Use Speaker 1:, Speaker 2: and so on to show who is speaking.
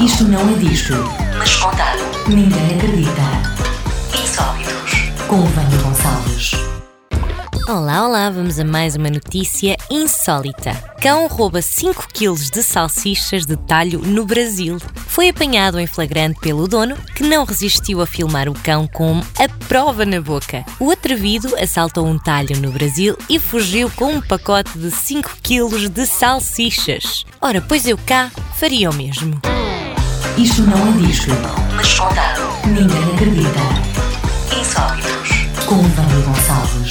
Speaker 1: Isto não é disto, mas contado. Ninguém acredita. Insólitos. Com Vânia Gonçalves.
Speaker 2: Olá, olá, vamos a mais uma notícia insólita. Cão rouba 5 kg de salsichas de talho no Brasil. Foi apanhado em flagrante pelo dono, que não resistiu a filmar o cão com a prova na boca. O atrevido assaltou um talho no Brasil e fugiu com um pacote de 5 kg de salsichas. Ora, pois eu cá faria o mesmo.
Speaker 1: Isto não é disto, mas contado. Ninguém acredita. Insólitos. Com Vânia Gonçalves.